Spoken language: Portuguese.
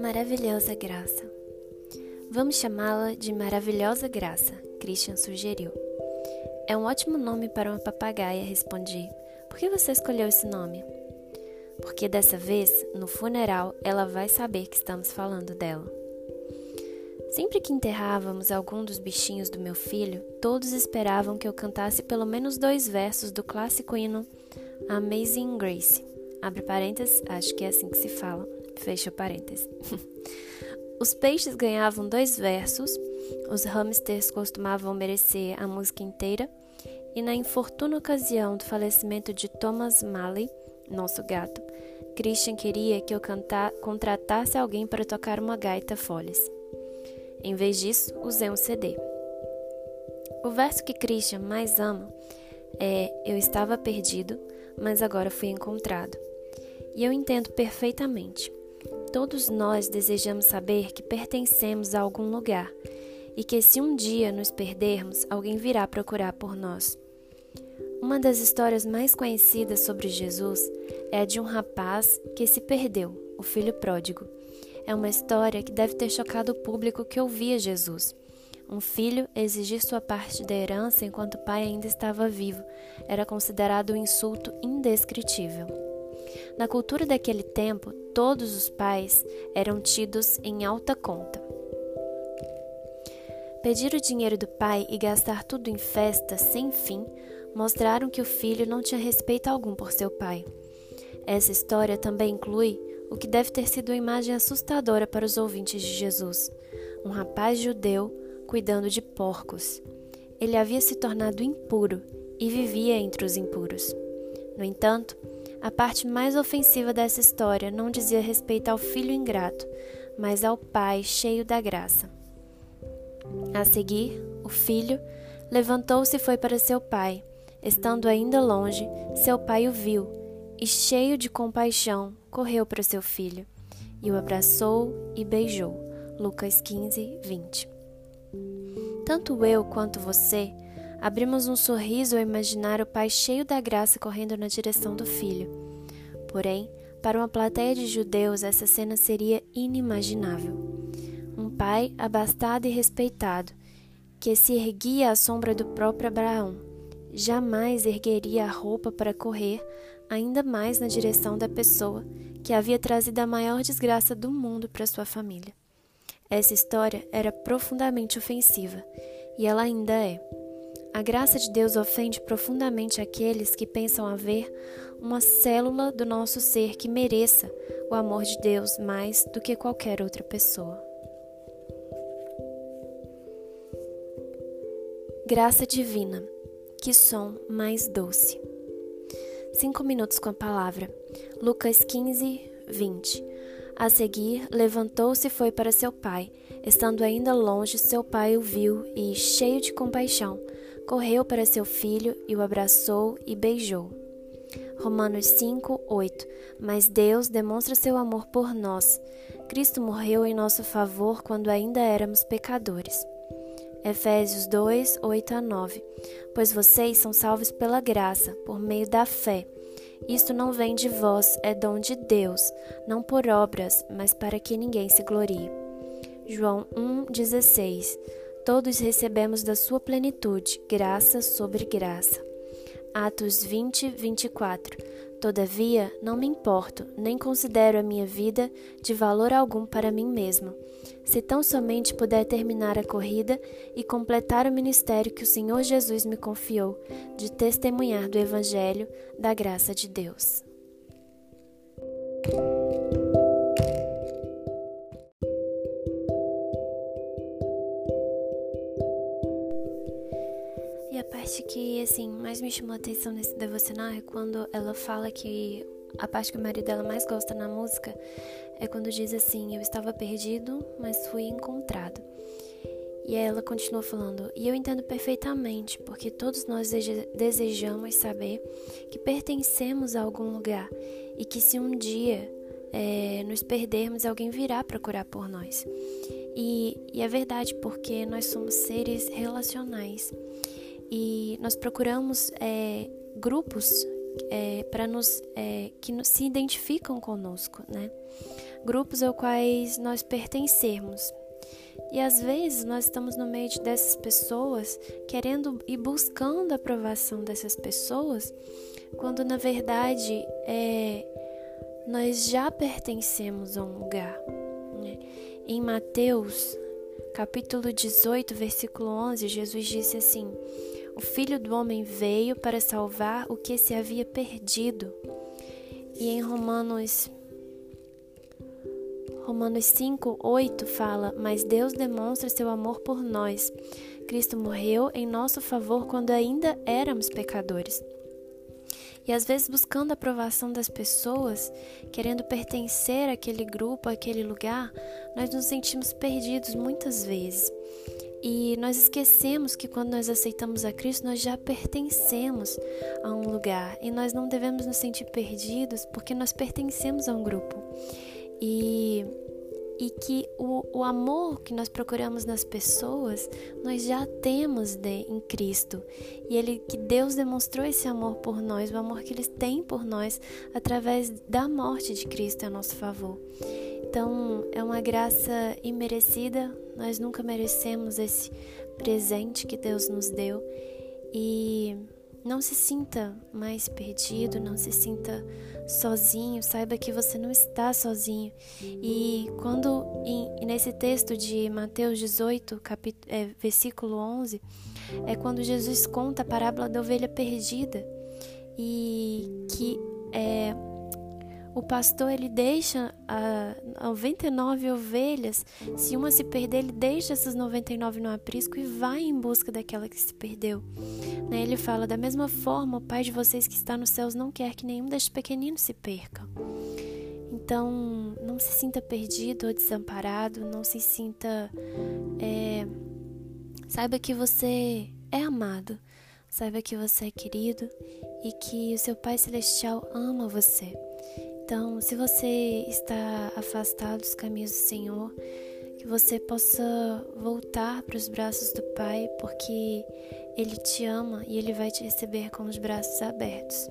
Maravilhosa Graça. Vamos chamá-la de Maravilhosa Graça, Christian sugeriu. É um ótimo nome para uma papagaia, respondi. Por que você escolheu esse nome? Porque dessa vez, no funeral, ela vai saber que estamos falando dela. Sempre que enterrávamos algum dos bichinhos do meu filho, todos esperavam que eu cantasse pelo menos dois versos do clássico hino Amazing Grace. Abre parênteses, acho que é assim que se fala. Fecha parênteses. Os peixes ganhavam dois versos, os hamsters costumavam merecer a música inteira, e na infortuna ocasião do falecimento de Thomas Malley, nosso gato, Christian queria que eu cantar, contratasse alguém para tocar uma gaita Follies. Em vez disso, usei um CD. O verso que Christian mais ama é Eu estava perdido, mas agora fui encontrado. E eu entendo perfeitamente. Todos nós desejamos saber que pertencemos a algum lugar e que se um dia nos perdermos, alguém virá procurar por nós. Uma das histórias mais conhecidas sobre Jesus é a de um rapaz que se perdeu, o filho pródigo. É uma história que deve ter chocado o público que ouvia Jesus. Um filho exigir sua parte da herança enquanto o pai ainda estava vivo era considerado um insulto indescritível. Na cultura daquele tempo, todos os pais eram tidos em alta conta. Pedir o dinheiro do pai e gastar tudo em festa sem fim mostraram que o filho não tinha respeito algum por seu pai. Essa história também inclui o que deve ter sido uma imagem assustadora para os ouvintes de Jesus: um rapaz judeu cuidando de porcos. Ele havia se tornado impuro e vivia entre os impuros. No entanto, a parte mais ofensiva dessa história não dizia respeito ao filho ingrato, mas ao pai cheio da graça. A seguir, o filho levantou-se e foi para seu pai. Estando ainda longe, seu pai o viu e, cheio de compaixão, correu para seu filho e o abraçou e beijou. Lucas 15, 20. Tanto eu quanto você abrimos um sorriso ao imaginar o pai cheio da graça correndo na direção do filho. Porém, para uma plateia de judeus, essa cena seria inimaginável. Um pai abastado e respeitado, que se erguia à sombra do próprio Abraão, jamais ergueria a roupa para correr ainda mais na direção da pessoa que havia trazido a maior desgraça do mundo para sua família. Essa história era profundamente ofensiva e ela ainda é. A graça de Deus ofende profundamente aqueles que pensam haver uma célula do nosso ser que mereça o amor de Deus mais do que qualquer outra pessoa. Graça Divina, que som mais doce. Cinco minutos com a palavra. Lucas 15, 20. A seguir, levantou-se e foi para seu pai. Estando ainda longe, seu pai o viu e, cheio de compaixão, correu para seu filho e o abraçou e beijou. Romanos 5, 8. Mas Deus demonstra seu amor por nós. Cristo morreu em nosso favor quando ainda éramos pecadores. Efésios 2, 8 a 9. Pois vocês são salvos pela graça, por meio da fé. Isto não vem de vós, é dom de Deus, não por obras, mas para que ninguém se glorie. João 1,16 Todos recebemos da sua plenitude, graça sobre graça. Atos 20, 24 Todavia, não me importo, nem considero a minha vida de valor algum para mim mesmo. Se tão somente puder terminar a corrida e completar o ministério que o Senhor Jesus me confiou, de testemunhar do Evangelho da graça de Deus. Me chamou a atenção nesse devocional é quando ela fala que a parte que o marido dela mais gosta na música é quando diz assim: Eu estava perdido, mas fui encontrado. E ela continua falando: E eu entendo perfeitamente, porque todos nós desejamos saber que pertencemos a algum lugar e que se um dia é, nos perdermos, alguém virá procurar por nós. E, e é verdade, porque nós somos seres relacionais. E nós procuramos é, grupos é, para nos é, que se identificam conosco, né? Grupos aos quais nós pertencermos. E às vezes nós estamos no meio dessas pessoas, querendo e buscando a aprovação dessas pessoas, quando na verdade é, nós já pertencemos a um lugar. Né? Em Mateus, capítulo 18, versículo 11, Jesus disse assim: O filho do homem veio para salvar o que se havia perdido. E em Romanos Romanos 5, 8 fala: Mas Deus demonstra seu amor por nós. Cristo morreu em nosso favor quando ainda éramos pecadores. E às vezes buscando a aprovação das pessoas, querendo pertencer àquele grupo, àquele lugar, nós nos sentimos perdidos muitas vezes. E nós esquecemos que quando nós aceitamos a Cristo, nós já pertencemos a um lugar. E nós não devemos nos sentir perdidos porque nós pertencemos a um grupo. E e que o, o amor que nós procuramos nas pessoas nós já temos de, em Cristo e ele que Deus demonstrou esse amor por nós, o amor que Ele tem por nós através da morte de Cristo a nosso favor. Então é uma graça imerecida, nós nunca merecemos esse presente que Deus nos deu. E não se sinta mais perdido, não se sinta sozinho, saiba que você não está sozinho. E quando em, nesse texto de Mateus 18, capítulo, é, versículo 11, é quando Jesus conta a parábola da ovelha perdida. E que é, o pastor ele deixa a 99 ovelhas, se uma se perder, ele deixa essas 99 no aprisco e vai em busca daquela que se perdeu. Né? Ele fala: Da mesma forma, o Pai de vocês que está nos céus não quer que nenhum destes pequeninos se perca. Então, não se sinta perdido ou desamparado, não se sinta. É... Saiba que você é amado, saiba que você é querido e que o seu Pai Celestial ama você. Então, se você está afastado dos caminhos do Senhor, que você possa voltar para os braços do Pai, porque Ele te ama e Ele vai te receber com os braços abertos.